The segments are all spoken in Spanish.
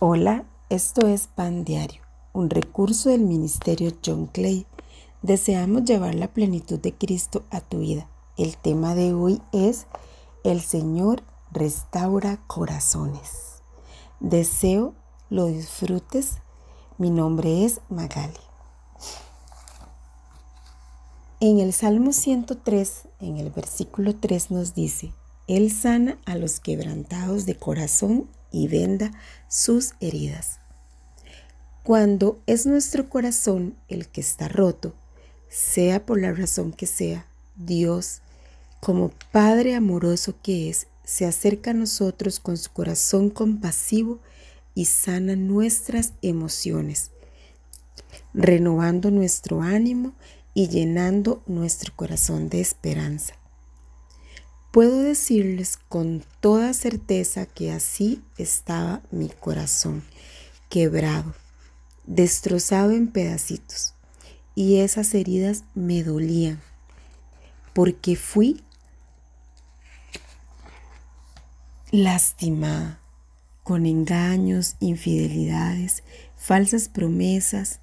Hola, esto es Pan Diario, un recurso del Ministerio John Clay. Deseamos llevar la plenitud de Cristo a tu vida. El tema de hoy es El Señor restaura corazones. Deseo lo disfrutes. Mi nombre es Magali. En el Salmo 103, en el versículo 3 nos dice, Él sana a los quebrantados de corazón y venda sus heridas. Cuando es nuestro corazón el que está roto, sea por la razón que sea, Dios, como Padre amoroso que es, se acerca a nosotros con su corazón compasivo y sana nuestras emociones, renovando nuestro ánimo y llenando nuestro corazón de esperanza. Puedo decirles con toda certeza que así estaba mi corazón, quebrado, destrozado en pedacitos, y esas heridas me dolían, porque fui lastimada con engaños, infidelidades, falsas promesas,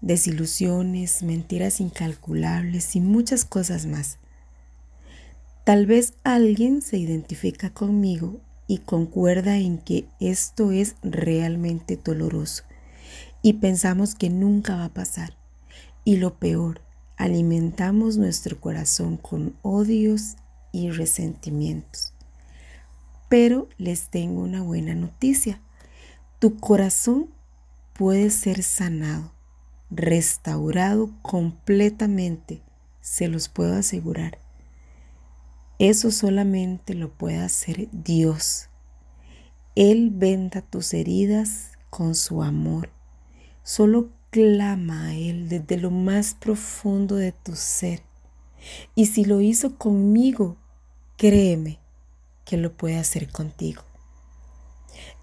desilusiones, mentiras incalculables y muchas cosas más. Tal vez alguien se identifica conmigo y concuerda en que esto es realmente doloroso y pensamos que nunca va a pasar. Y lo peor, alimentamos nuestro corazón con odios y resentimientos. Pero les tengo una buena noticia. Tu corazón puede ser sanado, restaurado completamente, se los puedo asegurar. Eso solamente lo puede hacer Dios. Él venda tus heridas con su amor. Solo clama a Él desde lo más profundo de tu ser. Y si lo hizo conmigo, créeme que lo puede hacer contigo.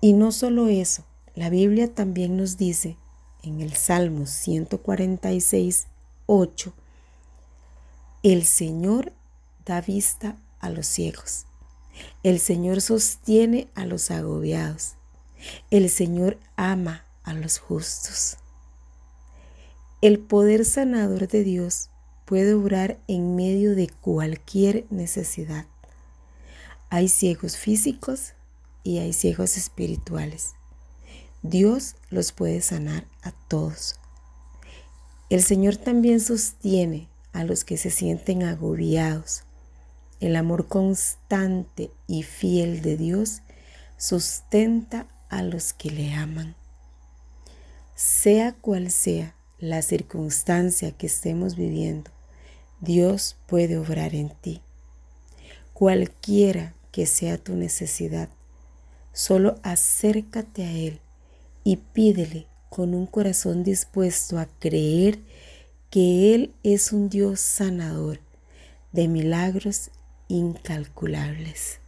Y no solo eso, la Biblia también nos dice en el Salmo 146, 8, el Señor da vista a los ciegos. El Señor sostiene a los agobiados. El Señor ama a los justos. El poder sanador de Dios puede obrar en medio de cualquier necesidad. Hay ciegos físicos y hay ciegos espirituales. Dios los puede sanar a todos. El Señor también sostiene a los que se sienten agobiados. El amor constante y fiel de Dios sustenta a los que le aman. Sea cual sea la circunstancia que estemos viviendo, Dios puede obrar en ti. Cualquiera que sea tu necesidad, solo acércate a Él y pídele con un corazón dispuesto a creer que Él es un Dios sanador de milagros incalculables.